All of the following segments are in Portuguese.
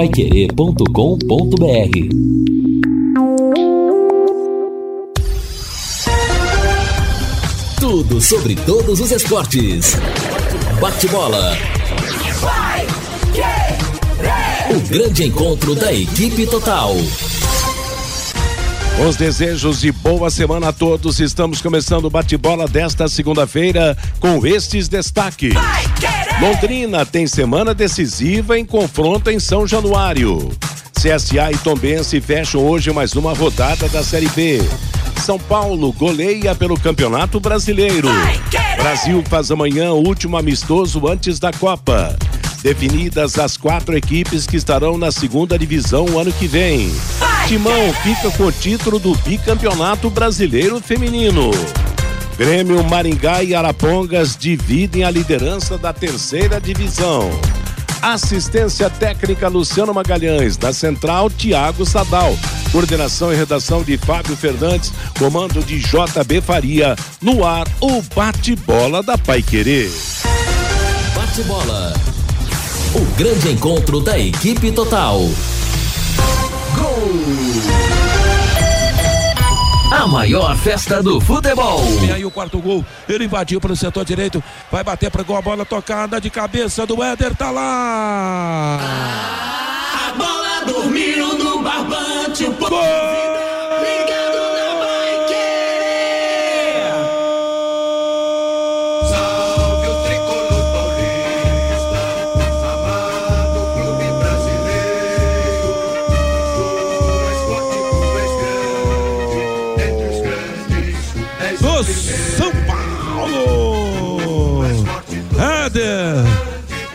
paiquerê.com.br Tudo sobre todos os esportes. Bate-bola. O grande encontro da equipe total. Os desejos de boa semana a todos. Estamos começando o bate-bola desta segunda-feira com estes destaques. Londrina tem semana decisiva em confronto em São Januário. CSA e Tombense fecham hoje mais uma rodada da Série B. São Paulo goleia pelo Campeonato Brasileiro. Brasil faz amanhã o último amistoso antes da Copa. Definidas as quatro equipes que estarão na segunda divisão o ano que vem. Timão fica com o título do bicampeonato brasileiro feminino. Grêmio Maringá e Arapongas dividem a liderança da terceira divisão. Assistência técnica Luciano Magalhães, da Central Tiago Sadal. Coordenação e redação de Fábio Fernandes, comando de JB Faria. No ar, o bate-bola da Pai Querer. Bate-bola. O grande encontro da equipe total. Gol! A maior festa do futebol. E aí o quarto gol, ele invadiu para o setor direito, vai bater para gol, a bola tocada de cabeça do Éder, tá lá. A bola dormiu no barbante, o Gol!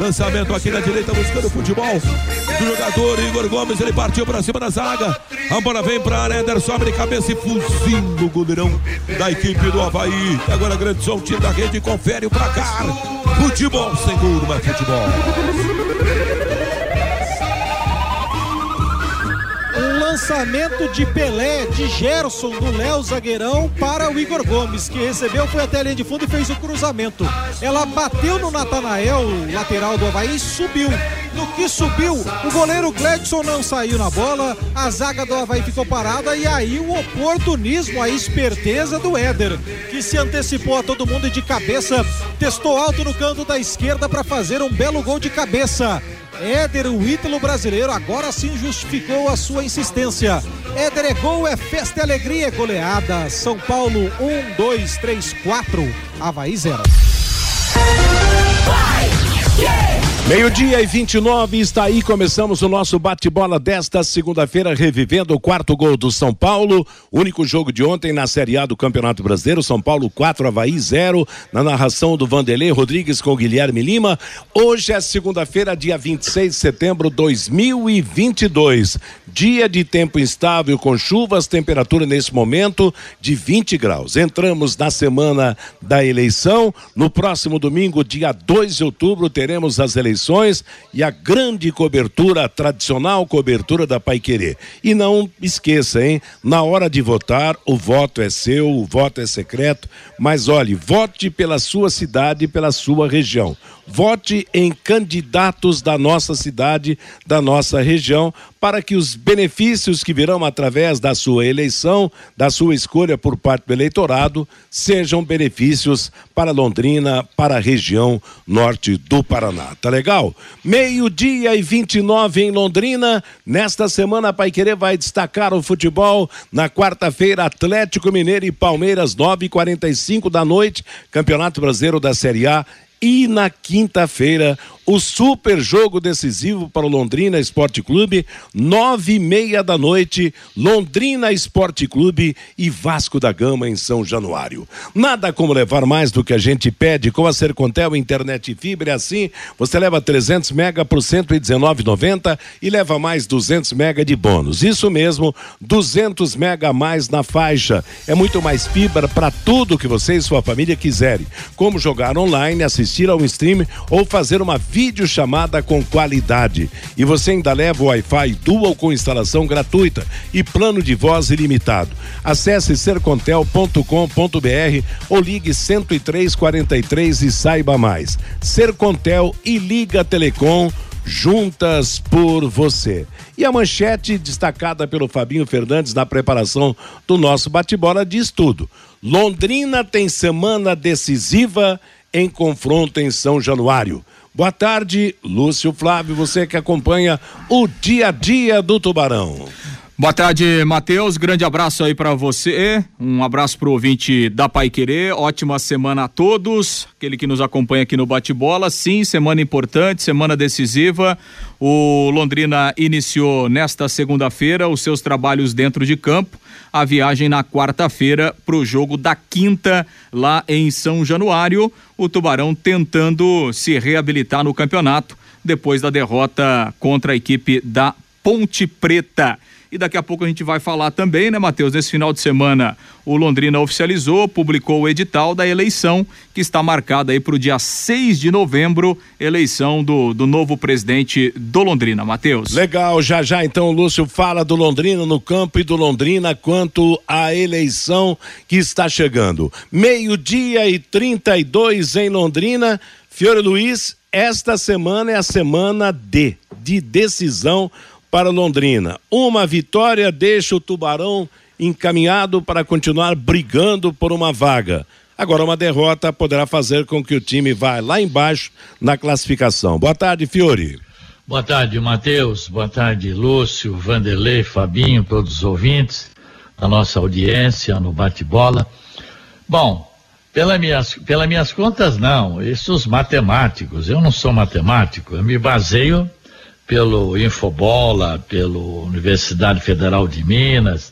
Lançamento aqui na direita buscando o futebol do jogador Igor Gomes. Ele partiu para cima da zaga. A bola vem para área. Éder sobe cabeça e fuzindo o goleirão da equipe do Havaí. Agora grande som, tiro da rede. Confere o placar. Futebol sem é futebol. Lançamento de Pelé, de Gerson, do Léo Zagueirão para o Igor Gomes, que recebeu, foi até a linha de fundo e fez o cruzamento. Ela bateu no Natanael, lateral do Havaí, e subiu. No que subiu, o goleiro Gledson não saiu na bola, a zaga do Havaí ficou parada e aí o oportunismo, a esperteza do Éder, que se antecipou a todo mundo de cabeça testou alto no canto da esquerda para fazer um belo gol de cabeça. Éder, o ítalo brasileiro, agora sim justificou a sua insistência. Éder é gol, é festa e alegria, goleada. São Paulo 1, 2, 3, 4, Havaí 0. Meio-dia e 29 está aí. Começamos o nosso bate-bola desta segunda-feira, revivendo o quarto gol do São Paulo. Único jogo de ontem na Série A do Campeonato Brasileiro. São Paulo 4, Havaí 0. Na narração do Vanderlei Rodrigues com Guilherme Lima. Hoje é segunda-feira, dia 26 de setembro de 2022. Dia de tempo instável com chuvas, temperatura nesse momento de 20 graus. Entramos na semana da eleição. No próximo domingo, dia 2 de outubro, teremos as eleições e a grande cobertura, a tradicional cobertura da Pai Querer. E não esqueça, hein? Na hora de votar, o voto é seu, o voto é secreto, mas olhe, vote pela sua cidade, pela sua região. Vote em candidatos da nossa cidade, da nossa região, para que os benefícios que virão através da sua eleição, da sua escolha por parte do eleitorado, sejam benefícios para Londrina, para a região norte do Paraná. Tá legal? Meio-dia e 29 em Londrina. Nesta semana, a Querer vai destacar o futebol. Na quarta-feira, Atlético Mineiro e Palmeiras, 9h45 da noite, Campeonato Brasileiro da Série A. E na quinta-feira, o super jogo decisivo para o Londrina Esporte Clube, nove e meia da noite, Londrina Esporte Clube e Vasco da Gama em São Januário. Nada como levar mais do que a gente pede com a Sercontel Internet e Fibra, é assim, você leva 300 mega por 119,90 e leva mais 200 mega de bônus. Isso mesmo, 200 mega a mais na faixa. É muito mais fibra para tudo que você e sua família quiserem, como jogar online, assistir ao stream ou fazer uma videochamada com qualidade. E você ainda leva o Wi-Fi Dual com instalação gratuita e plano de voz ilimitado. Acesse sercontel.com.br ou ligue 10343 e saiba mais. Sercontel e Liga Telecom juntas por você. E a manchete destacada pelo Fabinho Fernandes na preparação do nosso bate-bola diz tudo. Londrina tem semana decisiva em confronto em São Januário. Boa tarde, Lúcio Flávio, você que acompanha o dia a dia do Tubarão. Boa tarde, Matheus. Grande abraço aí para você. Um abraço pro ouvinte da Pai Querer. Ótima semana a todos. Aquele que nos acompanha aqui no Bate-Bola. Sim, semana importante, semana decisiva. O Londrina iniciou nesta segunda-feira os seus trabalhos dentro de campo. A viagem na quarta-feira para o jogo da quinta lá em São Januário. O Tubarão tentando se reabilitar no campeonato depois da derrota contra a equipe da Ponte Preta. E daqui a pouco a gente vai falar também, né, Matheus? Nesse final de semana, o Londrina oficializou, publicou o edital da eleição, que está marcada aí para o dia 6 de novembro, eleição do, do novo presidente do Londrina, Matheus. Legal, já já então o Lúcio fala do Londrina no campo e do Londrina quanto à eleição que está chegando. Meio-dia e 32 em Londrina. Fiore Luiz, esta semana é a semana D, de decisão para Londrina. Uma vitória deixa o Tubarão encaminhado para continuar brigando por uma vaga. Agora, uma derrota poderá fazer com que o time vá lá embaixo na classificação. Boa tarde, Fiore. Boa tarde, Matheus. Boa tarde, Lúcio, Vanderlei, Fabinho, todos os ouvintes da nossa audiência no bate-bola. Bom, pelas minhas, pelas minhas contas, não. Isso os matemáticos. Eu não sou matemático. Eu me baseio pelo Infobola, pelo Universidade Federal de Minas,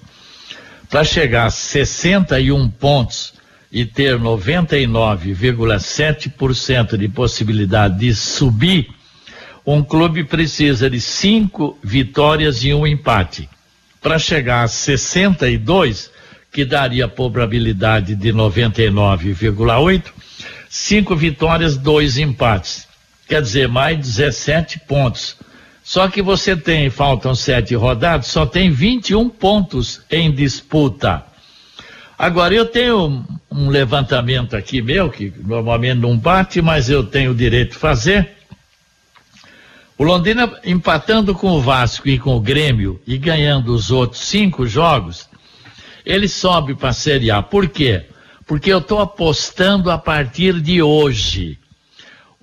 para chegar a 61 pontos e ter 99,7% de possibilidade de subir, um clube precisa de cinco vitórias e um empate. Para chegar a 62, que daria probabilidade de 99,8, cinco vitórias, dois empates. Quer dizer, mais 17 pontos só que você tem, faltam sete rodadas, só tem 21 pontos em disputa. Agora, eu tenho um levantamento aqui meu, que normalmente não bate, mas eu tenho o direito de fazer. O Londrina empatando com o Vasco e com o Grêmio e ganhando os outros cinco jogos, ele sobe para a Série A. Por quê? Porque eu estou apostando a partir de hoje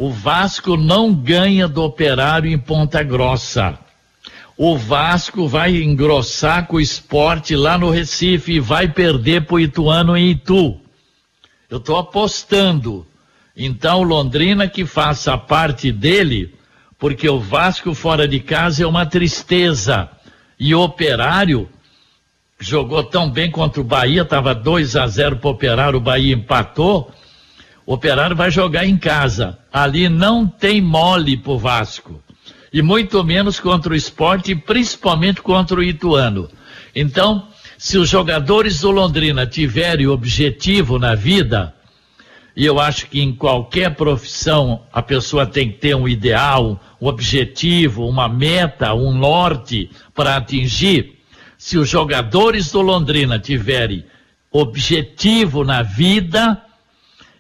o Vasco não ganha do operário em Ponta Grossa. O Vasco vai engrossar com o esporte lá no Recife e vai perder para o Ituano em Itu. Eu estou apostando. Então, Londrina que faça parte dele, porque o Vasco fora de casa é uma tristeza. E o Operário jogou tão bem contra o Bahia, estava 2 a 0 para o Operário, o Bahia empatou. O Operário vai jogar em casa. Ali não tem mole pro Vasco. E muito menos contra o esporte, principalmente contra o Ituano. Então, se os jogadores do Londrina tiverem objetivo na vida, e eu acho que em qualquer profissão a pessoa tem que ter um ideal, um objetivo, uma meta, um norte para atingir. Se os jogadores do Londrina tiverem objetivo na vida,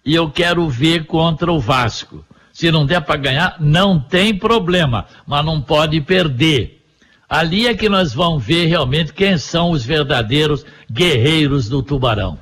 e eu quero ver contra o Vasco. Se não der para ganhar, não tem problema, mas não pode perder. Ali é que nós vamos ver realmente quem são os verdadeiros guerreiros do Tubarão.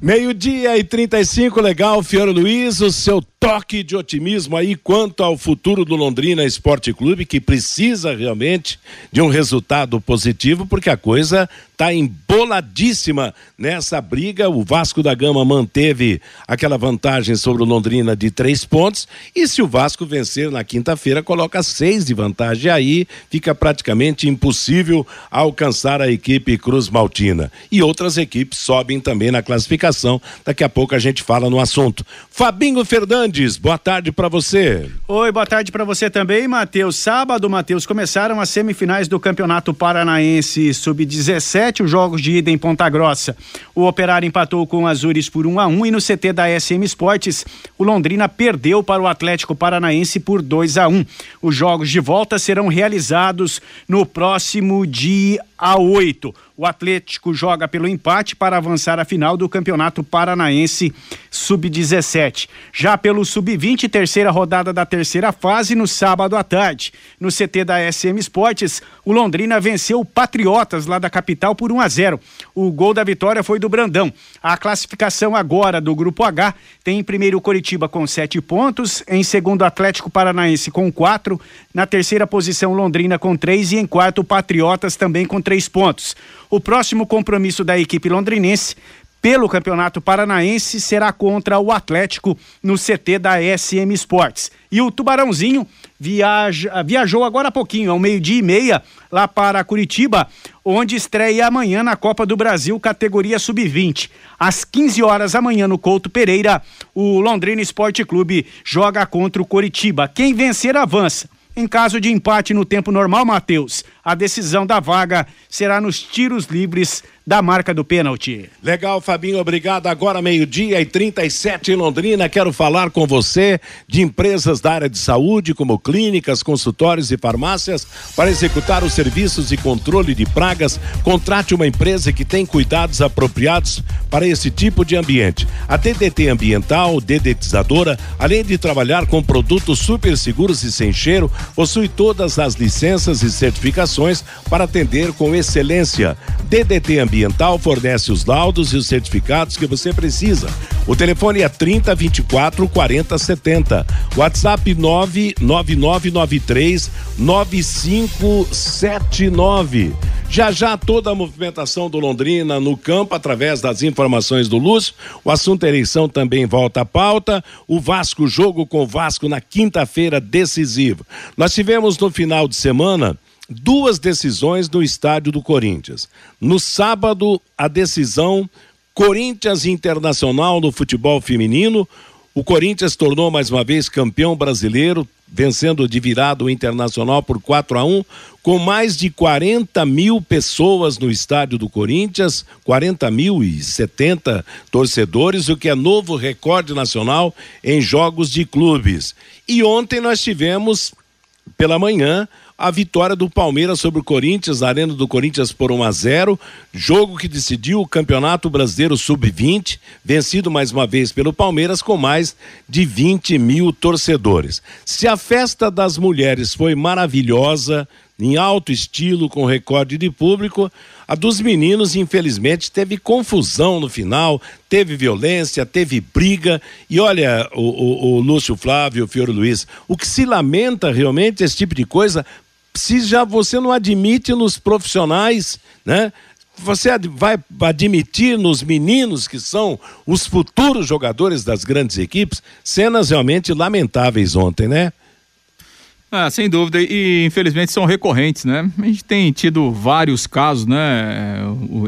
Meio-dia e 35, legal, Fiore Luiz, o seu toque de otimismo aí quanto ao futuro do Londrina Esporte Clube, que precisa realmente de um resultado positivo, porque a coisa está emboladíssima nessa briga. O Vasco da Gama manteve aquela vantagem sobre o Londrina de três pontos, e se o Vasco vencer na quinta-feira, coloca seis de vantagem. Aí fica praticamente impossível alcançar a equipe Cruz Maltina. E outras equipes sobem também na classificação. Daqui a pouco a gente fala no assunto. Fabinho Fernandes Fernandes, boa tarde para você. Oi, boa tarde para você também, Matheus. Sábado, Matheus, começaram as semifinais do Campeonato Paranaense Sub-17, os jogos de ida em Ponta Grossa. O Operário empatou com o Azures por 1 a 1 e no CT da SM Esportes, o Londrina perdeu para o Atlético Paranaense por 2 a 1. Os jogos de volta serão realizados no próximo dia a 8. O Atlético joga pelo empate para avançar à final do Campeonato Paranaense sub-17. Já pelo sub-20, terceira rodada da terceira fase, no sábado à tarde. No CT da SM Esportes, o Londrina venceu o Patriotas lá da capital por 1 a 0. O gol da vitória foi do Brandão. A classificação agora do grupo H tem em primeiro Coritiba com sete pontos, em segundo Atlético Paranaense com quatro, na terceira posição Londrina com três e em quarto Patriotas também com três pontos. O próximo compromisso da equipe londrinense pelo Campeonato Paranaense será contra o Atlético no CT da SM Sports. E o Tubarãozinho viaja, viajou agora há pouquinho, ao meio-dia e meia, lá para Curitiba, onde estreia amanhã na Copa do Brasil, categoria sub-20. Às 15 horas amanhã no Couto Pereira, o Londrina Esporte Clube joga contra o Curitiba. Quem vencer avança. Em caso de empate no tempo normal, Matheus, a decisão da vaga será nos tiros livres da marca do pênalti. Legal, Fabinho, obrigado. Agora meio-dia e 37 em Londrina. Quero falar com você de empresas da área de saúde, como clínicas, consultórios e farmácias, para executar os serviços de controle de pragas. Contrate uma empresa que tem cuidados apropriados para esse tipo de ambiente. A DDT Ambiental, dedetizadora, além de trabalhar com produtos super seguros e sem cheiro, possui todas as licenças e certificações para atender com excelência. DDT Ambiental fornece os laudos e os certificados que você precisa. O telefone é 30 24 40 70. WhatsApp 99993 9579. Já já toda a movimentação do Londrina no campo através das informações do Lúcio. O assunto eleição também volta à pauta. O Vasco jogo com o Vasco na quinta-feira decisivo. Nós tivemos no final de semana duas decisões no estádio do Corinthians. No sábado, a decisão Corinthians Internacional no futebol feminino. O Corinthians tornou mais uma vez campeão brasileiro, vencendo de virado o Internacional por 4 a 1, com mais de 40 mil pessoas no estádio do Corinthians, 40 mil e 70 torcedores, o que é novo recorde nacional em jogos de clubes. E ontem nós tivemos, pela manhã, a vitória do Palmeiras sobre o Corinthians, na Arena do Corinthians por 1 a 0 jogo que decidiu o Campeonato Brasileiro Sub-20, vencido mais uma vez pelo Palmeiras com mais de 20 mil torcedores. Se a festa das mulheres foi maravilhosa, em alto estilo, com recorde de público. A dos meninos, infelizmente, teve confusão no final, teve violência, teve briga. E olha, o, o, o Lúcio Flávio, o Fiore Luiz, o que se lamenta realmente esse tipo de coisa, se já você não admite nos profissionais, né? Você vai admitir nos meninos que são os futuros jogadores das grandes equipes? Cenas realmente lamentáveis ontem, né? Ah, sem dúvida, e infelizmente são recorrentes, né? A gente tem tido vários casos, né?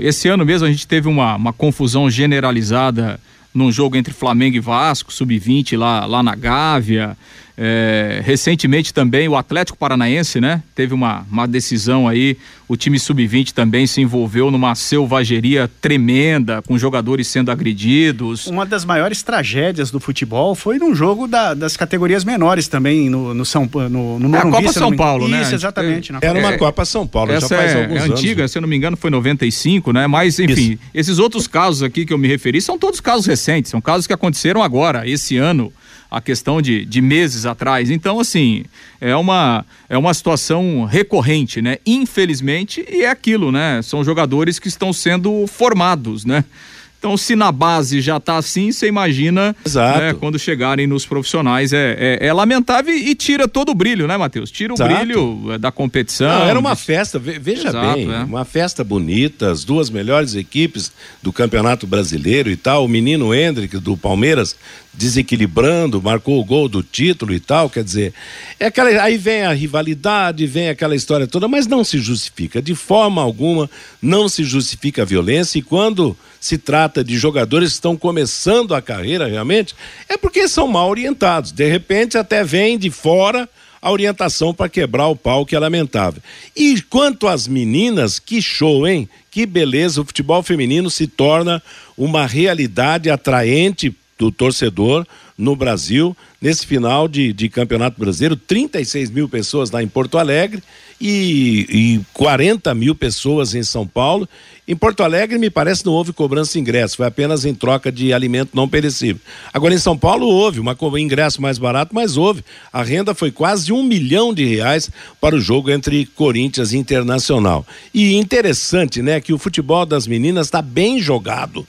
Esse ano mesmo a gente teve uma, uma confusão generalizada num jogo entre Flamengo e Vasco, sub-20 lá, lá na Gávea. É, recentemente também o Atlético Paranaense, né? Teve uma, uma decisão aí, o time sub-20 também se envolveu numa selvageria tremenda, com jogadores sendo agredidos. Uma das maiores tragédias do futebol foi num jogo da, das categorias menores também, no, no São no, no é a Copa São Paulo, né? Isso, exatamente. É, era uma é, Copa São Paulo, essa já faz é, alguns é anos. antiga, se eu não me engano foi 95, né? Mas, enfim, Isso. esses outros casos aqui que eu me referi são todos casos recentes, são casos que aconteceram agora, esse ano a questão de, de meses atrás. Então, assim, é uma, é uma situação recorrente, né? Infelizmente, e é aquilo, né? São jogadores que estão sendo formados, né? Então, se na base já está assim, você imagina né, quando chegarem nos profissionais. É, é, é, lamentável e tira todo o brilho, né, Matheus? Tira o Exato. brilho é, da competição. Não, era uma festa, veja Exato, bem, é. uma festa bonita, as duas melhores equipes do Campeonato Brasileiro e tal. O menino Hendrick do Palmeiras desequilibrando, marcou o gol do título e tal, quer dizer, é aquela, aí vem a rivalidade, vem aquela história toda, mas não se justifica, de forma alguma não se justifica a violência e quando se trata de jogadores que estão começando a carreira realmente, é porque são mal orientados, de repente até vem de fora a orientação para quebrar o pau, que é lamentável. E quanto às meninas, que show, hein? Que beleza, o futebol feminino se torna uma realidade atraente do torcedor no Brasil, nesse final de, de Campeonato Brasileiro, 36 mil pessoas lá em Porto Alegre e, e 40 mil pessoas em São Paulo. Em Porto Alegre, me parece, não houve cobrança de ingresso, foi apenas em troca de alimento não perecível. Agora, em São Paulo, houve uma, um ingresso mais barato, mas houve. A renda foi quase um milhão de reais para o jogo entre Corinthians e Internacional. E interessante, né, que o futebol das meninas está bem jogado.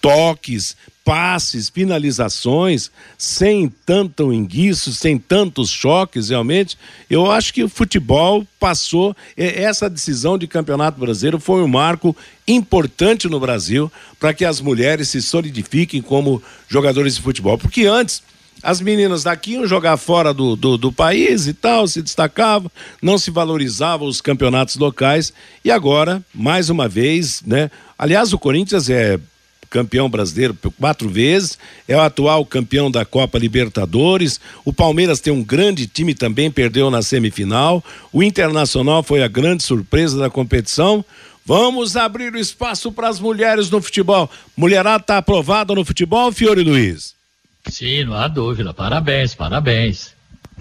Toques, passes, finalizações, sem tanto enguiço, sem tantos choques, realmente. Eu acho que o futebol passou. Essa decisão de campeonato brasileiro foi um marco importante no Brasil para que as mulheres se solidifiquem como jogadores de futebol. Porque antes. As meninas daqui iam jogar fora do, do, do país e tal, se destacavam, não se valorizavam os campeonatos locais e agora, mais uma vez, né? Aliás, o Corinthians é campeão brasileiro quatro vezes, é o atual campeão da Copa Libertadores. O Palmeiras tem um grande time também, perdeu na semifinal. O Internacional foi a grande surpresa da competição. Vamos abrir o espaço para as mulheres no futebol. Mulherada está aprovada no futebol, Fiore Luiz? Sim, não há dúvida. Parabéns, parabéns.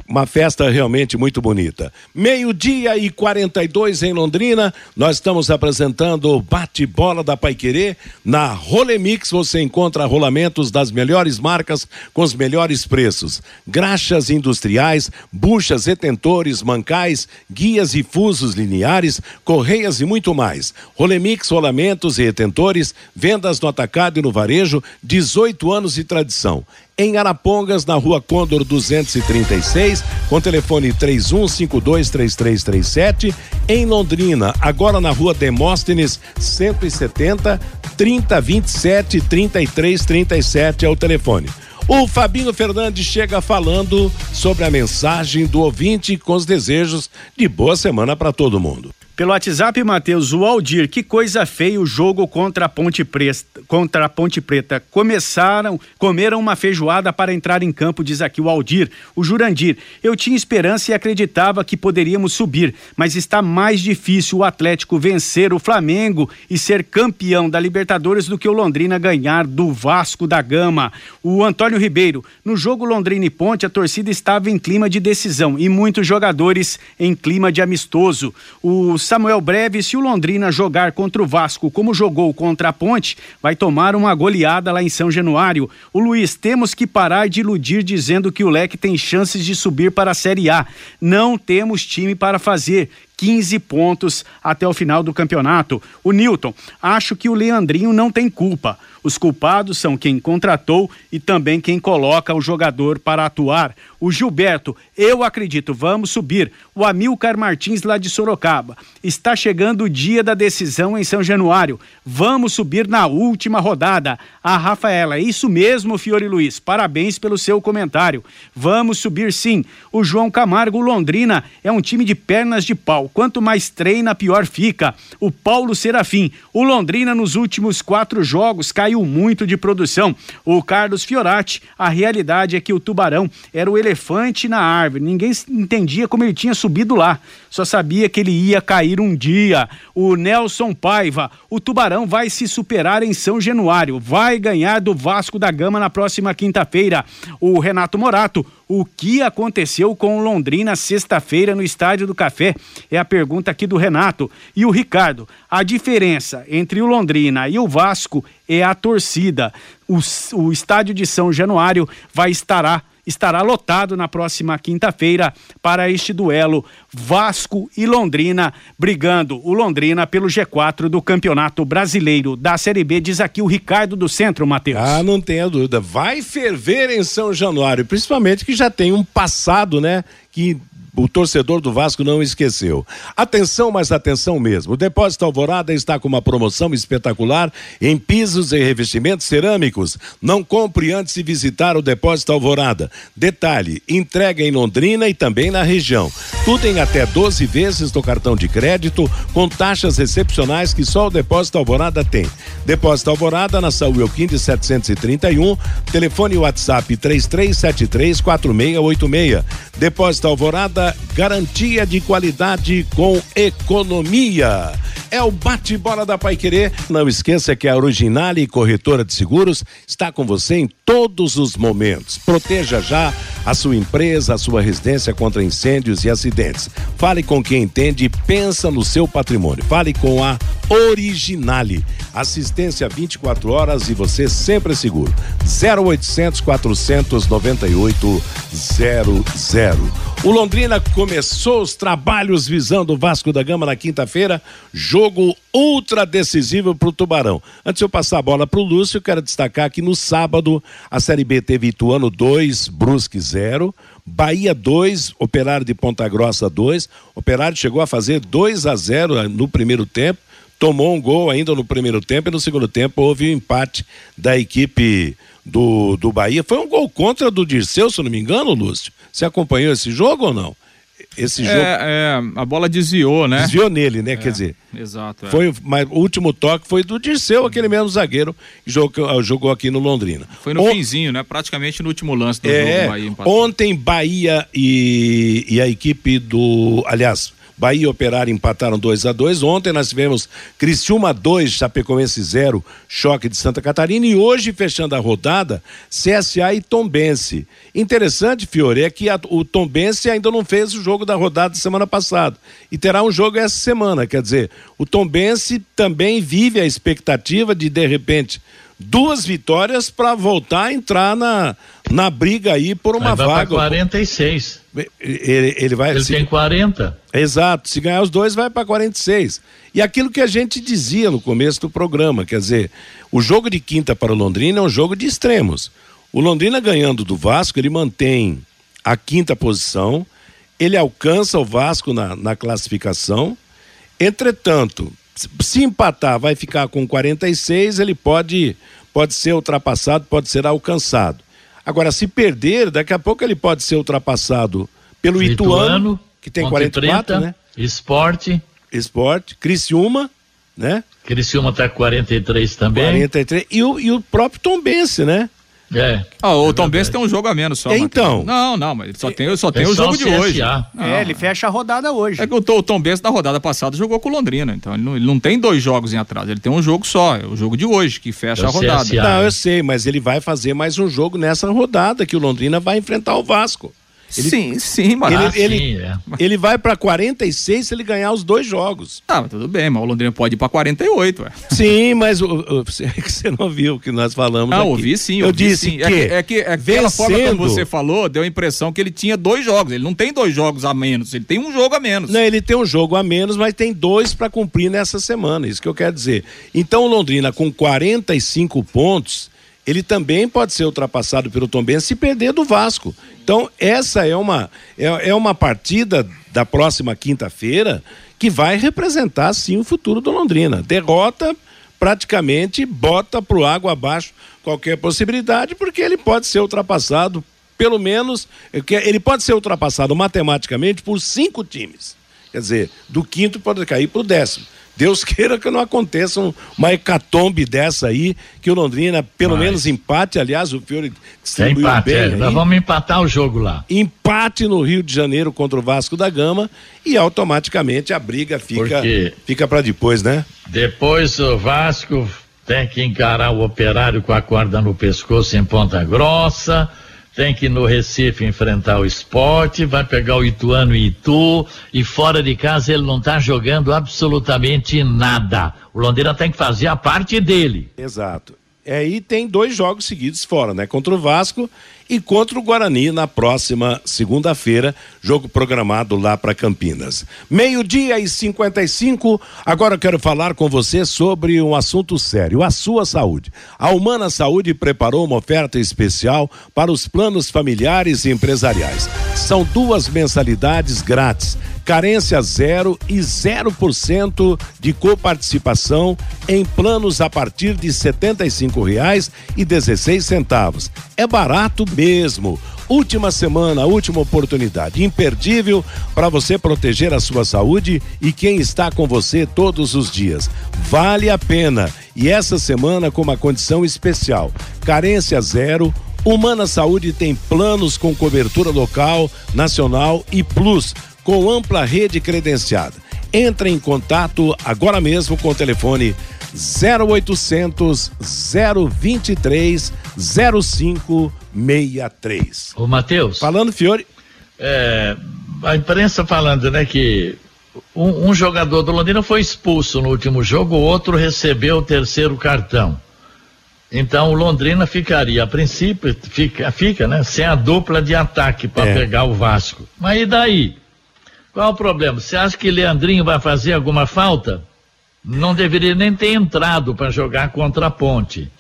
Uma festa realmente muito bonita. Meio-dia e 42 em Londrina, nós estamos apresentando o bate-bola da Paiquerê. Na Rolemix você encontra rolamentos das melhores marcas com os melhores preços. Graxas industriais, buchas, retentores, mancais, guias e fusos lineares, correias e muito mais. Rolemix rolamentos e retentores, vendas no atacado e no varejo, 18 anos de tradição em Arapongas, na rua Condor 236, com telefone 31523337, em Londrina, agora na rua Demóstenes 170, 3027 3337 é o telefone. O Fabinho Fernandes chega falando sobre a mensagem do ouvinte com os desejos de boa semana para todo mundo. Pelo WhatsApp, Matheus, o Aldir, que coisa feia o jogo contra a Ponte Preta. Contra a Ponte Preta. Começaram, comeram uma feijoada para entrar em campo, diz aqui o Aldir. O Jurandir, eu tinha esperança e acreditava que poderíamos subir, mas está mais difícil o Atlético vencer o Flamengo e ser campeão da Libertadores do que o Londrina ganhar do Vasco da Gama. O Antônio Ribeiro, no jogo Londrina e Ponte, a torcida estava em clima de decisão e muitos jogadores em clima de amistoso. O Samuel Breve, se o Londrina jogar contra o Vasco como jogou contra a Ponte, vai tomar uma goleada lá em São Januário. O Luiz, temos que parar de iludir dizendo que o Leque tem chances de subir para a Série A. Não temos time para fazer. 15 pontos até o final do campeonato. O Newton, acho que o Leandrinho não tem culpa. Os culpados são quem contratou e também quem coloca o jogador para atuar. O Gilberto, eu acredito, vamos subir. O Amilcar Martins, lá de Sorocaba. Está chegando o dia da decisão em São Januário. Vamos subir na última rodada. A Rafaela, isso mesmo, Fiore Luiz. Parabéns pelo seu comentário. Vamos subir sim. O João Camargo Londrina é um time de pernas de pau. Quanto mais treina, pior fica. O Paulo Serafim, o Londrina nos últimos quatro jogos caiu muito de produção. O Carlos Fiorati, a realidade é que o tubarão era o elefante na árvore. Ninguém entendia como ele tinha subido lá. Só sabia que ele ia cair um dia. O Nelson Paiva, o tubarão vai se superar em São Januário. Vai ganhar do Vasco da Gama na próxima quinta-feira. O Renato Morato, o que aconteceu com o Londrina sexta-feira no Estádio do Café? É a pergunta aqui do Renato. E o Ricardo, a diferença entre o Londrina e o Vasco é a torcida. O, o estádio de São Januário vai estará estará lotado na próxima quinta-feira para este duelo Vasco e Londrina, brigando o Londrina pelo G4 do Campeonato Brasileiro da Série B, diz aqui o Ricardo do Centro, Matheus. Ah, não tenha dúvida. Vai ferver em São Januário, principalmente que já tem um passado, né? Que o torcedor do Vasco não esqueceu. Atenção, mas atenção mesmo. O Depósito Alvorada está com uma promoção espetacular em pisos e revestimentos cerâmicos. Não compre antes de visitar o Depósito Alvorada. Detalhe: entrega em Londrina e também na região. Tudo em até 12 vezes no cartão de crédito, com taxas excepcionais que só o Depósito Alvorada tem. Depósito Alvorada na Saúl Elquinde 731, telefone WhatsApp 3373 4686. Depósito Alvorada garantia de qualidade com economia. É o bate-bola da Pai Querer. Não esqueça que a Originale Corretora de Seguros está com você em todos os momentos. Proteja já a sua empresa, a sua residência contra incêndios e acidentes. Fale com quem entende e pensa no seu patrimônio. Fale com a Originale. Assistência 24 horas e você sempre é seguro. 0800 498 00. O Londrina começou os trabalhos visando o Vasco da Gama na quinta-feira. Jogo ultra decisivo para o Tubarão. Antes de eu passar a bola para o Lúcio, quero destacar que no sábado a Série B teve Ituano 2, Brusque 0. Bahia 2, Operário de Ponta Grossa 2. Operário chegou a fazer 2 a 0 no primeiro tempo tomou um gol ainda no primeiro tempo e no segundo tempo houve o um empate da equipe do, do Bahia. Foi um gol contra do Dirceu, se não me engano, Lúcio. Você acompanhou esse jogo ou não? Esse é, jogo. É, a bola desviou, né? Desviou nele, né? É, Quer dizer. Exato. É. Foi, mas o último toque foi do Dirceu, aquele mesmo zagueiro que jogou, jogou aqui no Londrina. Foi no o... finzinho, né? Praticamente no último lance do é, jogo. Bahia ontem, Bahia e, e a equipe do. Aliás, Bahia e Operário empataram 2 a 2 Ontem nós tivemos Criciúma 2, Chapecoense 0, Choque de Santa Catarina. E hoje, fechando a rodada, CSA e Tombense. Interessante, Fiore, é que a, o Tombense ainda não fez o jogo da rodada semana passada. E terá um jogo essa semana. Quer dizer, o Tombense também vive a expectativa de, de repente, duas vitórias para voltar a entrar na, na briga aí por uma vai vaga. 46. Ele, ele vai. Ele se, tem 40. Exato. Se ganhar os dois, vai para 46. E aquilo que a gente dizia no começo do programa, quer dizer, o jogo de quinta para o Londrina é um jogo de extremos. O Londrina ganhando do Vasco, ele mantém a quinta posição, ele alcança o Vasco na, na classificação. Entretanto, se empatar, vai ficar com 46, ele pode, pode ser ultrapassado, pode ser alcançado. Agora, se perder, daqui a pouco ele pode ser ultrapassado pelo Ituano, Ituano que tem 44, Preta, né? Esporte. Esporte, Criciúma, né? Criciúma tá 43 também. 43 e o, e o próprio Tombense, né? É. Ah, o é Tom Benz tem um jogo a menos só. Então. Não, não, mas só tem, só tem, o jogo de hoje. é, ele fecha a rodada hoje. É que o, o Tom Benz na rodada passada jogou com o Londrina, então ele não, ele não, tem dois jogos em atrás, ele tem um jogo só, é o jogo de hoje que fecha a rodada. CSA. Não, eu sei, mas ele vai fazer mais um jogo nessa rodada que o Londrina vai enfrentar o Vasco. Ele, sim, sim, mas ele, ah, ele, sim, é. ele vai para 46 se ele ganhar os dois jogos. Ah, mas tudo bem, mas o Londrina pode ir para 48, ué. Sim, mas o, o, você não viu o que nós falamos Ah, aqui. ouvi sim, eu ouvi disse sim. que é que, é que é vencendo... forma como você falou, deu a impressão que ele tinha dois jogos. Ele não tem dois jogos a menos, ele tem um jogo a menos. Não, ele tem um jogo a menos, mas tem dois para cumprir nessa semana, isso que eu quero dizer. Então o Londrina com 45 pontos, ele também pode ser ultrapassado pelo Tombense se perder do Vasco. Então, essa é uma, é, é uma partida da próxima quinta-feira que vai representar, sim, o futuro do Londrina. Derrota praticamente bota para o água abaixo qualquer possibilidade, porque ele pode ser ultrapassado, pelo menos, ele pode ser ultrapassado matematicamente por cinco times. Quer dizer, do quinto pode cair para o décimo. Deus queira que não aconteça uma hecatombe dessa aí, que o Londrina, pelo Mas... menos empate, aliás, o Fiore distribuiu é empate, bem. É. Nós vamos empatar o jogo lá. Empate no Rio de Janeiro contra o Vasco da Gama e automaticamente a briga fica, fica para depois, né? Depois o Vasco tem que encarar o operário com a corda no pescoço em Ponta Grossa tem que ir no Recife enfrentar o esporte, vai pegar o Ituano e Itu, e fora de casa ele não está jogando absolutamente nada. O Londrina tem que fazer a parte dele. Exato. É, e tem dois jogos seguidos fora, né? Contra o Vasco e contra o Guarani na próxima segunda-feira, jogo programado lá para Campinas. Meio-dia e 55. Agora eu quero falar com você sobre um assunto sério, a sua saúde. A Humana Saúde preparou uma oferta especial para os planos familiares e empresariais. São duas mensalidades grátis carência zero e 0% de coparticipação em planos a partir de R$ 75,16. É barato mesmo. Última semana, última oportunidade imperdível para você proteger a sua saúde e quem está com você todos os dias. Vale a pena. E essa semana com uma condição especial: carência zero. Humana Saúde tem planos com cobertura local, nacional e plus com ampla rede credenciada. entre em contato agora mesmo com o telefone 0800 023 0563. Ô, Matheus. Falando, Fiore. É, a imprensa falando, né, que um, um, jogador do Londrina foi expulso no último jogo, o outro recebeu o terceiro cartão. Então o Londrina ficaria, a princípio, fica, fica né, sem a dupla de ataque para é. pegar o Vasco. Mas e daí? Qual o problema? Você acha que Leandrinho vai fazer alguma falta? Não deveria nem ter entrado para jogar contra a ponte.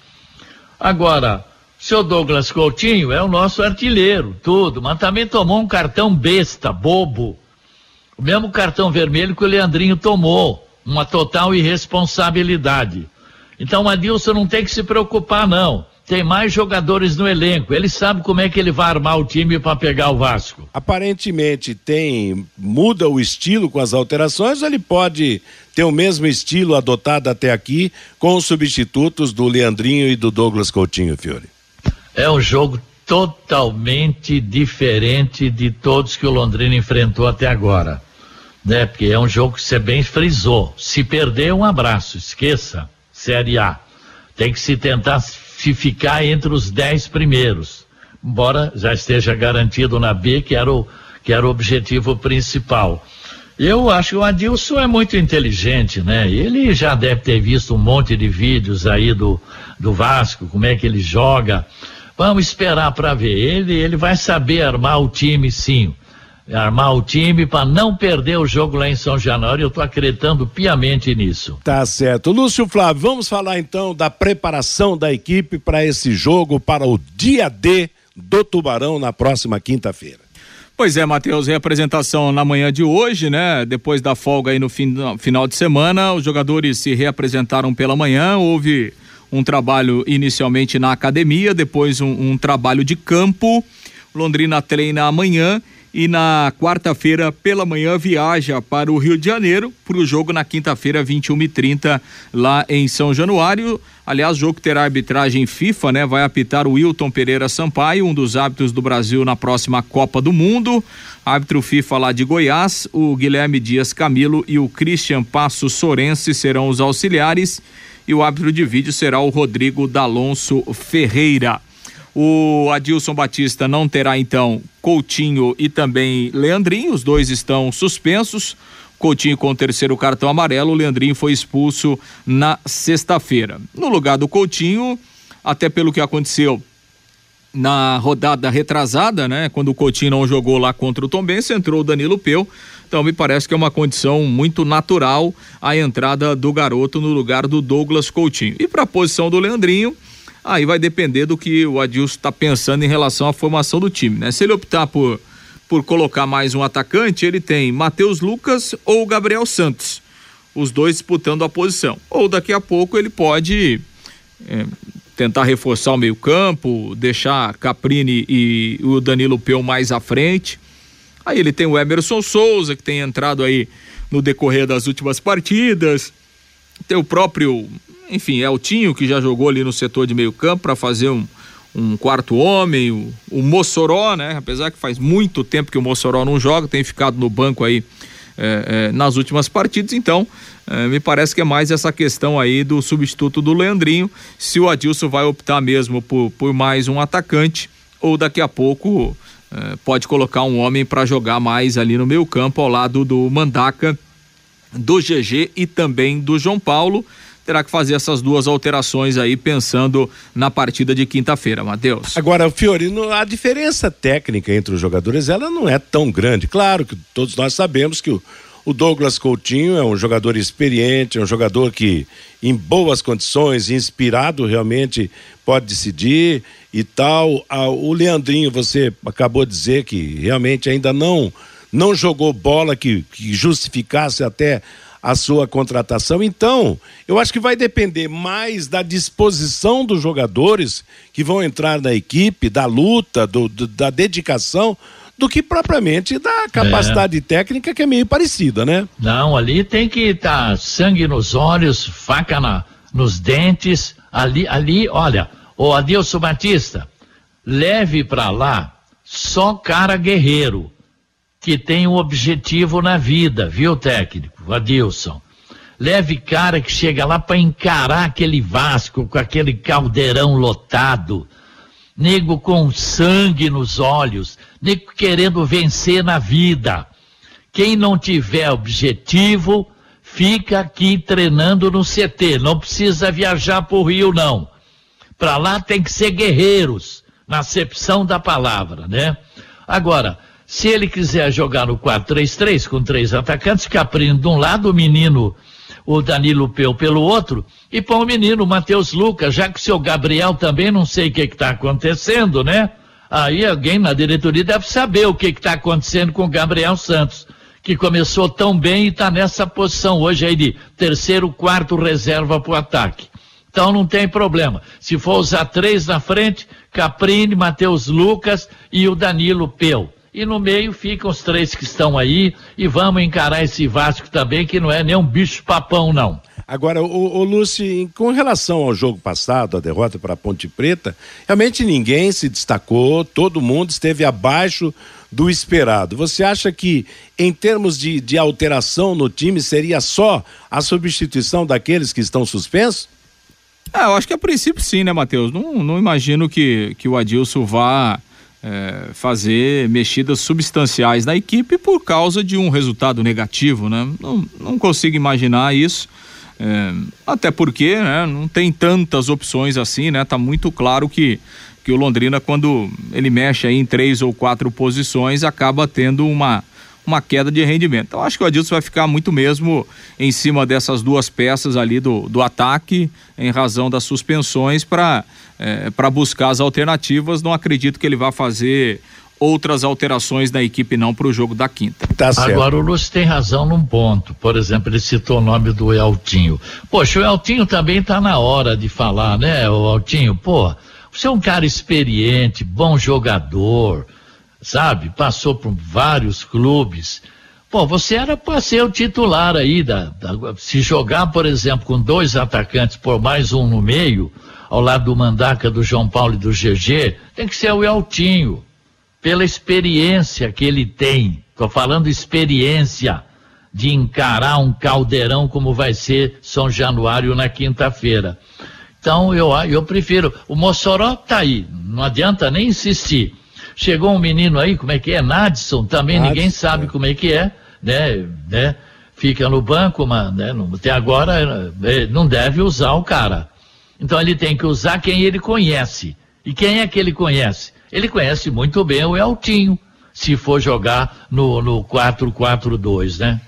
Agora, seu Douglas Coutinho é o nosso artilheiro, tudo, mas também tomou um cartão besta, bobo. O mesmo cartão vermelho que o Leandrinho tomou. Uma total irresponsabilidade. Então o Adilson não tem que se preocupar, não. Tem mais jogadores no elenco. Ele sabe como é que ele vai armar o time para pegar o Vasco. Aparentemente tem muda o estilo com as alterações, ou ele pode ter o mesmo estilo adotado até aqui com os substitutos do Leandrinho e do Douglas Coutinho, Fiore. É um jogo totalmente diferente de todos que o Londrina enfrentou até agora. Né? Porque é um jogo que você bem frisou. Se perder, um abraço, esqueça. Série A. Tem que se tentar se ficar entre os dez primeiros, embora já esteja garantido na B, que era o, que era o objetivo principal. Eu acho que o Adilson é muito inteligente, né? Ele já deve ter visto um monte de vídeos aí do, do Vasco, como é que ele joga. Vamos esperar para ver. Ele, ele vai saber armar o time, sim armar o time para não perder o jogo lá em São Januário. Eu estou acreditando piamente nisso. Tá certo. Lúcio Flávio, vamos falar então da preparação da equipe para esse jogo, para o dia D do Tubarão na próxima quinta-feira. Pois é, Matheus, reapresentação na manhã de hoje, né? Depois da folga aí no, fim, final de semana, os jogadores se reapresentaram pela manhã, houve um trabalho inicialmente na academia, depois um, um trabalho de campo. Londrina treina amanhã e na quarta-feira pela manhã viaja para o Rio de Janeiro para o jogo na quinta-feira 21h30 lá em São Januário. Aliás, o jogo terá arbitragem FIFA, né? Vai apitar o Wilton Pereira Sampaio, um dos árbitros do Brasil na próxima Copa do Mundo. Árbitro FIFA lá de Goiás, o Guilherme Dias Camilo e o Christian Passo Sorense serão os auxiliares e o árbitro de vídeo será o Rodrigo D'Alonso Ferreira. O Adilson Batista não terá então Coutinho e também Leandrinho, os dois estão suspensos. Coutinho com o terceiro cartão amarelo, o Leandrinho foi expulso na sexta-feira. No lugar do Coutinho, até pelo que aconteceu na rodada retrasada, né? Quando o Coutinho não jogou lá contra o Tombense, entrou o Danilo Peu. Então me parece que é uma condição muito natural a entrada do garoto no lugar do Douglas Coutinho. E para a posição do Leandrinho, Aí vai depender do que o Adilson está pensando em relação à formação do time, né? Se ele optar por, por colocar mais um atacante, ele tem Matheus Lucas ou Gabriel Santos, os dois disputando a posição. Ou daqui a pouco ele pode é, tentar reforçar o meio-campo, deixar Caprini e o Danilo Peu mais à frente. Aí ele tem o Emerson Souza, que tem entrado aí no decorrer das últimas partidas. Tem o próprio enfim, é o Tinho que já jogou ali no setor de meio campo para fazer um, um quarto homem, o, o, Mossoró, né? Apesar que faz muito tempo que o Mossoró não joga, tem ficado no banco aí é, é, nas últimas partidas, então é, me parece que é mais essa questão aí do substituto do Leandrinho, se o Adilson vai optar mesmo por, por mais um atacante ou daqui a pouco é, pode colocar um homem para jogar mais ali no meio campo ao lado do Mandaca, do GG e também do João Paulo terá que fazer essas duas alterações aí, pensando na partida de quinta-feira, Matheus. Agora, Fiorino, a diferença técnica entre os jogadores, ela não é tão grande. Claro que todos nós sabemos que o, o Douglas Coutinho é um jogador experiente, é um jogador que, em boas condições, inspirado, realmente pode decidir e tal. O Leandrinho, você acabou de dizer que realmente ainda não não jogou bola que, que justificasse até a sua contratação. Então, eu acho que vai depender mais da disposição dos jogadores que vão entrar na equipe, da luta, do, do, da dedicação, do que propriamente da capacidade é. técnica que é meio parecida, né? Não, ali tem que estar tá sangue nos olhos, faca na, nos dentes. Ali, ali, olha, o Adilson Batista, leve para lá só cara guerreiro que tem um objetivo na vida, viu, técnico? Adilson. Leve cara que chega lá para encarar aquele Vasco com aquele caldeirão lotado. Nego com sangue nos olhos, nego querendo vencer na vida. Quem não tiver objetivo, fica aqui treinando no CT. Não precisa viajar para o Rio, não. Para lá tem que ser guerreiros, na acepção da palavra, né? Agora, se ele quiser jogar no 4-3-3 com três atacantes, Caprino de um lado, o menino, o Danilo Peu pelo outro, e põe o menino, o Matheus Lucas, já que o seu Gabriel também não sei o que está acontecendo, né? Aí alguém na diretoria deve saber o que está acontecendo com o Gabriel Santos que começou tão bem e está nessa posição hoje aí de terceiro, quarto reserva para o ataque. Então não tem problema. Se for usar três na frente, Caprini, Matheus Lucas e o Danilo Peu. E no meio ficam os três que estão aí e vamos encarar esse Vasco também, que não é nem um bicho papão, não. Agora, o, o Lúcio, com relação ao jogo passado, a derrota para a Ponte Preta, realmente ninguém se destacou, todo mundo esteve abaixo do esperado. Você acha que, em termos de, de alteração no time, seria só a substituição daqueles que estão suspensos? É, eu acho que a princípio sim, né, Matheus? Não, não imagino que, que o Adilson vá é, fazer mexidas substanciais na equipe por causa de um resultado negativo, né? Não, não consigo imaginar isso. É, até porque né, não tem tantas opções assim, né? Tá muito claro que que o Londrina, quando ele mexe aí em três ou quatro posições, acaba tendo uma, uma queda de rendimento. Então acho que o Adilson vai ficar muito mesmo em cima dessas duas peças ali do, do ataque, em razão das suspensões, para é, para buscar as alternativas. Não acredito que ele vá fazer outras alterações na equipe não para o jogo da quinta. Tá Agora o Lúcio tem razão num ponto. Por exemplo, ele citou o nome do Eltinho. Poxa, o Eltinho também está na hora de falar, né, o Eltinho? Pô, você é um cara experiente, bom jogador, sabe? Passou por vários clubes. Pô, você era para ser o titular aí da, da, se jogar, por exemplo, com dois atacantes por mais um no meio, ao lado do Mandaca, do João Paulo e do GG, tem que ser o Eltinho, pela experiência que ele tem. Tô falando experiência de encarar um caldeirão como vai ser São Januário na quinta-feira. Então eu, eu prefiro. O Mossoró tá aí, não adianta nem insistir. Chegou um menino aí, como é que é? Nadson, também Nadson, ninguém sabe é. como é que é, né? né? Fica no banco, mas né? até agora é, não deve usar o cara. Então ele tem que usar quem ele conhece. E quem é que ele conhece? Ele conhece muito bem o Eltinho, se for jogar no, no 4-4-2, né?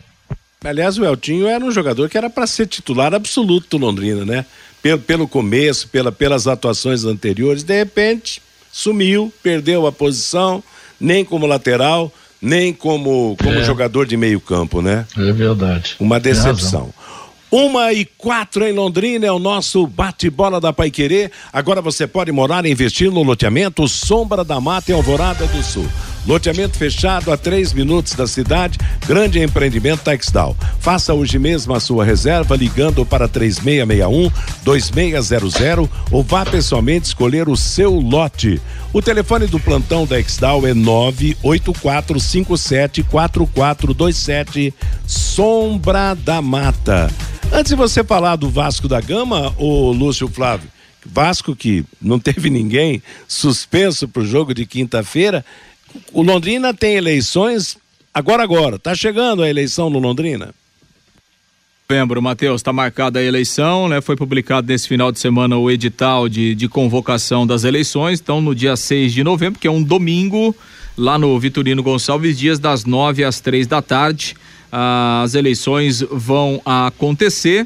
Aliás, o Eltinho era um jogador que era para ser titular absoluto do Londrina, né? pelo, pelo começo, pela, pelas atuações anteriores, de repente sumiu, perdeu a posição, nem como lateral, nem como, como é. jogador de meio campo, né? É verdade. Uma decepção. Uma e quatro em Londrina é o nosso bate-bola da Paiquerê. Agora você pode morar e investir no loteamento Sombra da Mata em Alvorada do Sul. Loteamento fechado a três minutos da cidade, grande empreendimento Textal. Faça hoje mesmo a sua reserva ligando para 3661 2600 ou vá pessoalmente escolher o seu lote. O telefone do plantão Textal é 984574427 Sombra da Mata. Antes de você falar do Vasco da Gama, o Lúcio Flávio, Vasco que não teve ninguém suspenso para o jogo de quinta-feira, o Londrina tem eleições agora, agora. Tá chegando a eleição no Londrina? Novembro, Matheus, está marcada a eleição, né? Foi publicado nesse final de semana o edital de, de convocação das eleições. Então, no dia 6 de novembro, que é um domingo, lá no Vitorino Gonçalves Dias, das 9 às três da tarde, as eleições vão acontecer.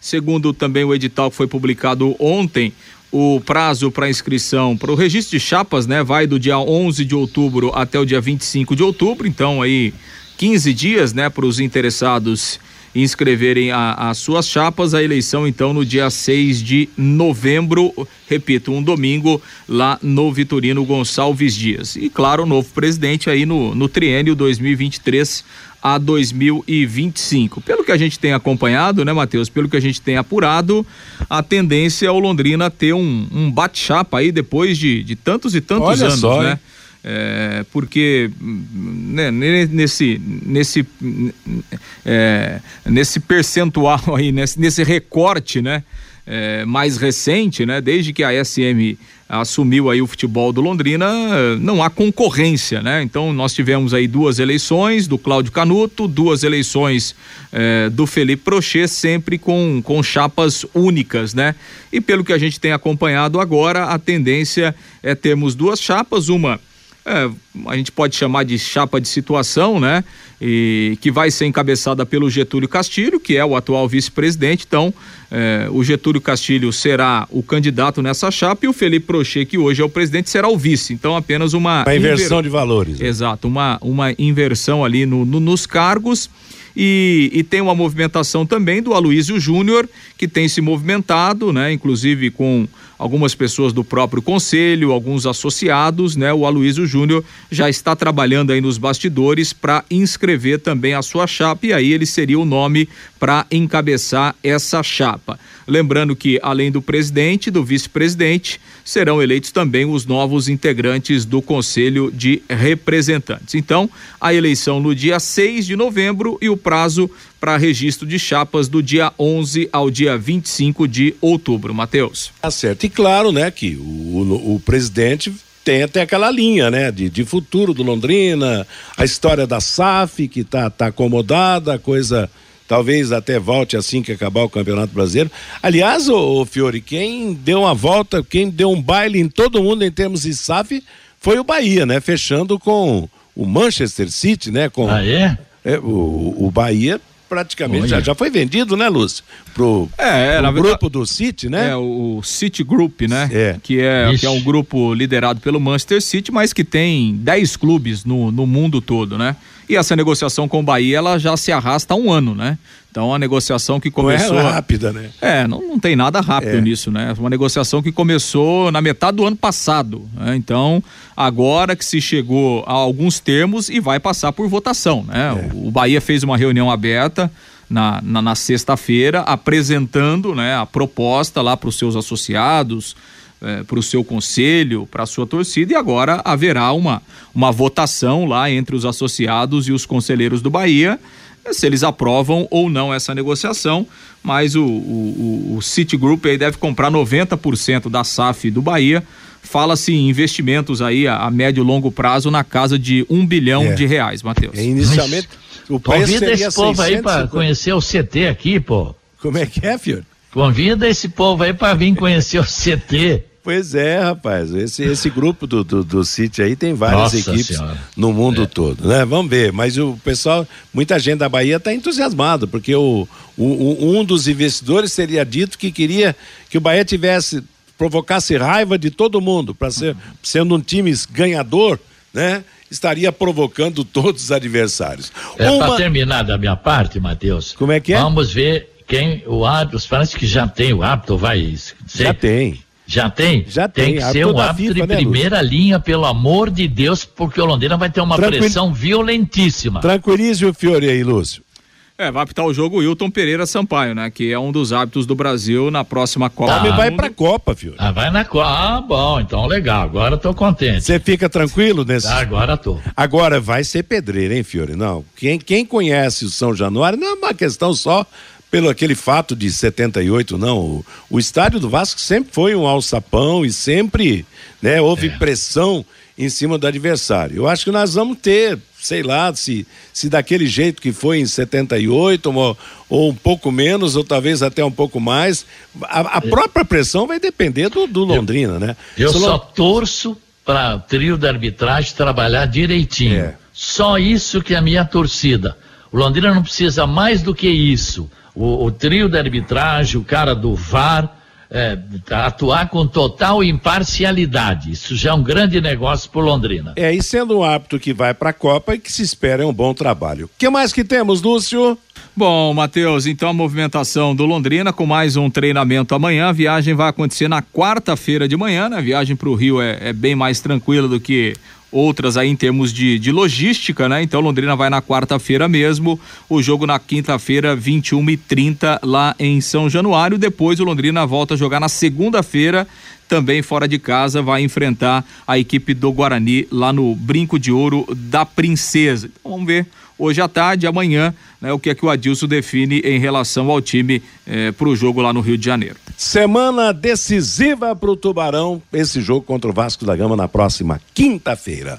Segundo também o edital que foi publicado ontem, o prazo para inscrição para o registro de chapas, né, vai do dia 11 de outubro até o dia 25 de outubro, então aí 15 dias, né, para os interessados inscreverem as suas chapas. A eleição, então, no dia 6 de novembro, repito, um domingo, lá no Vitorino Gonçalves Dias. E, claro, o novo presidente aí no, no triênio 2023 a 2025. Pelo que a gente tem acompanhado, né, Matheus? Pelo que a gente tem apurado, a tendência é o Londrina ter um, um bate-chapa aí depois de, de tantos e tantos Olha anos, só, né? É, porque né, nesse nesse é, nesse percentual aí nesse, nesse recorte né é, mais recente né desde que a SM assumiu aí o futebol do Londrina, não há concorrência, né? Então nós tivemos aí duas eleições do Cláudio Canuto, duas eleições eh, do Felipe Prochet, sempre com, com chapas únicas, né? E pelo que a gente tem acompanhado agora, a tendência é termos duas chapas, uma é, a gente pode chamar de chapa de situação, né? E que vai ser encabeçada pelo Getúlio Castilho, que é o atual vice-presidente. Então, é, o Getúlio Castilho será o candidato nessa chapa e o Felipe Prochet, que hoje é o presidente, será o vice. Então, apenas uma. Uma inversão inver... de valores. Né? Exato, uma, uma inversão ali no, no nos cargos. E, e, tem uma movimentação também do Aloísio Júnior, que tem se movimentado, né? Inclusive com algumas pessoas do próprio conselho, alguns associados, né? O Aloysio Júnior já está trabalhando aí nos bastidores para inscrever também a sua chapa e aí ele seria o nome para encabeçar essa chapa. Lembrando que além do presidente e do vice-presidente, serão eleitos também os novos integrantes do Conselho de Representantes. Então, a eleição no dia 6 de novembro e o prazo para registro de chapas do dia 11 ao dia 25 de outubro. Matheus. Tá certo. E claro, né, que o, o, o presidente tem até aquela linha, né, de, de futuro do Londrina, a história da SAF que tá, tá acomodada, a coisa talvez até volte assim que acabar o Campeonato Brasileiro. Aliás, o, Fiore, quem deu uma volta, quem deu um baile em todo mundo em termos de SAF foi o Bahia, né, fechando com o Manchester City, né, com Ah, é? é o, o Bahia praticamente já, já foi vendido, né, Lúcio? Pro, é, pro pro grupo do City, né? É, o City Group, né? É. Que é, que é um grupo liderado pelo Manchester City, mas que tem 10 clubes no, no mundo todo, né? E essa negociação com o Bahia, ela já se arrasta há um ano, né? Então, a negociação que começou. Não é rápida, né? É, não, não tem nada rápido é. nisso, né? Uma negociação que começou na metade do ano passado. Né? Então, agora que se chegou a alguns termos e vai passar por votação, né? É. O Bahia fez uma reunião aberta. Na, na, na sexta-feira, apresentando né, a proposta lá para os seus associados, é, para o seu conselho, para a sua torcida, e agora haverá uma, uma votação lá entre os associados e os conselheiros do Bahia, se eles aprovam ou não essa negociação, mas o, o, o Citigroup aí deve comprar 90% da SAF do Bahia. Fala-se em investimentos aí a, a, médio e longo prazo na casa de um bilhão é. de reais, Matheus. É, inicialmente, o preço Convida esse povo aí para conhecer o CT aqui, pô. Como é que é, filho? Convida esse povo aí para vir conhecer o CT. Pois é, rapaz. Esse, esse grupo do, do, do City aí tem várias Nossa equipes senhora. no mundo é. todo, né? Vamos ver. Mas o pessoal, muita gente da Bahia está entusiasmado, porque o, o, um dos investidores teria dito que queria que o Bahia tivesse, provocasse raiva de todo mundo, para ser, sendo um time ganhador, né? Estaria provocando todos os adversários. É Uma... para terminar da minha parte, Matheus. Como é que é? Vamos ver quem o árbitro, parece que já tem o árbitro, vai. Já tem. Já tem? Já tem. Tem que ser um árbitro FIFA, de né, primeira linha, pelo amor de Deus, porque o Londrina vai ter uma Tranquil... pressão violentíssima. Tranquilize o Fiore aí, Lúcio. É, vai apitar o jogo o Wilton Pereira Sampaio, né? Que é um dos hábitos do Brasil na próxima Copa. Tá. vai pra Copa, Fiore. Ah, vai na Copa. Ah, bom, então legal. Agora tô contente. Você fica tranquilo nesse. Ah, agora tô. Agora vai ser pedreiro, hein, Fiore? Não. Quem, quem conhece o São Januário não é uma questão só pelo aquele fato de 78, não. O, o estádio do Vasco sempre foi um alçapão e sempre né, houve é. pressão em cima do adversário. Eu acho que nós vamos ter, sei lá, se, se daquele jeito que foi em 78, ou, ou um pouco menos, ou talvez até um pouco mais. A, a própria pressão vai depender do, do Londrina, eu, né? Eu só torço para o trio da arbitragem trabalhar direitinho. É. Só isso que é a minha torcida. O Londrina não precisa mais do que isso o, o trio da arbitragem, o cara do VAR, é, atuar com total imparcialidade. Isso já é um grande negócio por Londrina. É, e sendo um hábito que vai para a Copa e que se espera é um bom trabalho. O que mais que temos, Lúcio? Bom, Matheus, então a movimentação do Londrina com mais um treinamento amanhã. A viagem vai acontecer na quarta-feira de manhã, né? A viagem para o Rio é, é bem mais tranquila do que outras aí em termos de, de logística, né? Então Londrina vai na quarta-feira mesmo, o jogo na quinta-feira, 21 e 30 lá em São Januário. Depois o Londrina volta a jogar na segunda-feira, também fora de casa, vai enfrentar a equipe do Guarani lá no Brinco de Ouro da Princesa. Então, vamos ver hoje à tarde, amanhã, né, o que é que o Adilson define em relação ao time eh, para o jogo lá no Rio de Janeiro. Semana decisiva para o Tubarão, esse jogo contra o Vasco da Gama na próxima quinta-feira.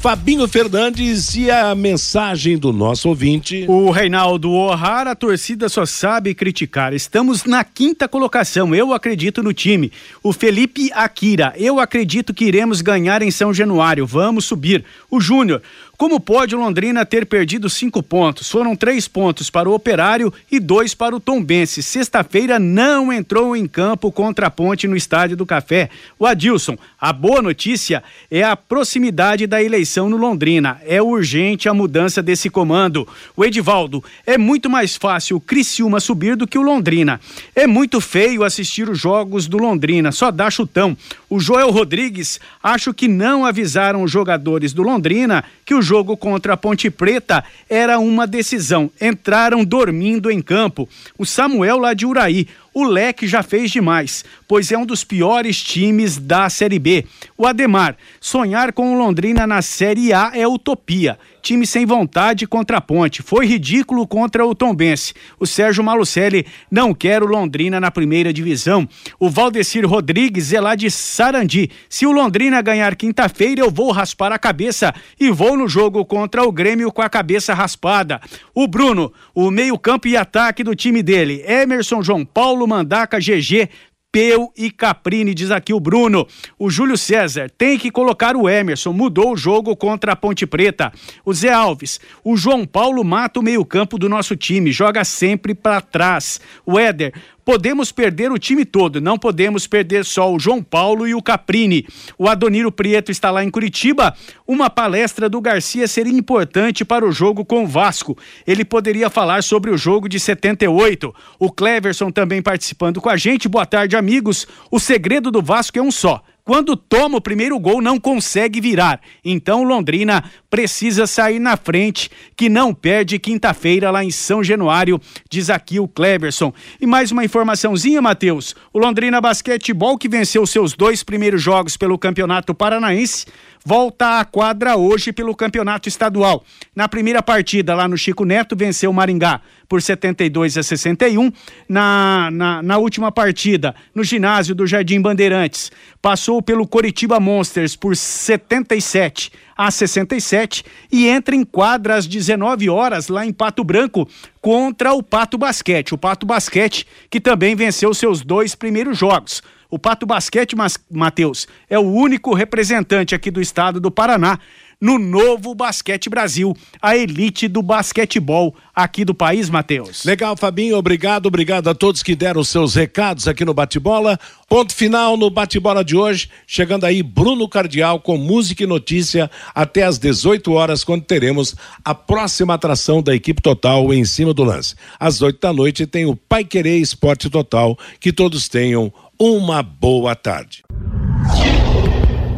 Fabinho Fernandes e a mensagem do nosso ouvinte. O Reinaldo O'Hara, a torcida só sabe criticar. Estamos na quinta colocação. Eu acredito no time. O Felipe Akira, eu acredito que iremos ganhar em São Januário. Vamos subir. O Júnior, como pode Londrina ter perdido cinco pontos? Foram três pontos para o Operário e dois para o Tombense. Sexta-feira não entrou em campo contra a Ponte no Estádio do Café. O Adilson, a boa notícia é a proximidade da eleição no Londrina. É urgente a mudança desse comando. O Edivaldo, é muito mais fácil o Criciúma subir do que o Londrina. É muito feio assistir os jogos do Londrina, só dá chutão. O Joel Rodrigues, acho que não avisaram os jogadores do Londrina que o jogo contra a Ponte Preta era uma decisão. Entraram dormindo em campo. O Samuel lá de Uraí. O Leque já fez demais, pois é um dos piores times da Série B. O Ademar, sonhar com o Londrina na Série A é utopia time sem vontade contra a Ponte. Foi ridículo contra o Tombense. O Sérgio Malucelli não quer o Londrina na primeira divisão. O Valdecir Rodrigues é lá de Sarandi. Se o Londrina ganhar quinta-feira, eu vou raspar a cabeça e vou no jogo contra o Grêmio com a cabeça raspada. O Bruno, o meio-campo e ataque do time dele. Emerson, João Paulo, Mandaca, GG, Peu e Caprini, diz aqui o Bruno. O Júlio César tem que colocar o Emerson, mudou o jogo contra a Ponte Preta. O Zé Alves, o João Paulo mata o meio-campo do nosso time, joga sempre para trás. O Éder, Podemos perder o time todo, não podemos perder só o João Paulo e o Caprini. O Adoniro Prieto está lá em Curitiba. Uma palestra do Garcia seria importante para o jogo com o Vasco. Ele poderia falar sobre o jogo de 78. O Cleverson também participando com a gente. Boa tarde, amigos. O segredo do Vasco é um só quando toma o primeiro gol, não consegue virar. Então, Londrina precisa sair na frente, que não perde quinta-feira lá em São Januário, diz aqui o Cleverson. E mais uma informaçãozinha, Matheus. O Londrina Basquetebol, que venceu seus dois primeiros jogos pelo Campeonato Paranaense, volta à quadra hoje pelo Campeonato Estadual. Na primeira partida, lá no Chico Neto, venceu o Maringá por 72 a 61. Na, na, na última partida, no ginásio do Jardim Bandeirantes, passou pelo Coritiba Monsters por 77 a 67 e entra em quadra às 19 horas lá em Pato Branco contra o Pato Basquete. O Pato Basquete que também venceu seus dois primeiros jogos. O Pato Basquete, Matheus, é o único representante aqui do estado do Paraná no novo Basquete Brasil, a elite do basquetebol aqui do país, Matheus. Legal, Fabinho, obrigado, obrigado a todos que deram seus recados aqui no Bate-Bola. Ponto final no Bate-Bola de hoje, chegando aí Bruno Cardial com música e notícia até às 18 horas, quando teremos a próxima atração da equipe total em cima do lance. Às 8 da noite tem o Pai Querer Esporte Total. Que todos tenham uma boa tarde.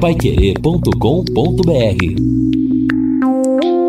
Paiquerê.com.br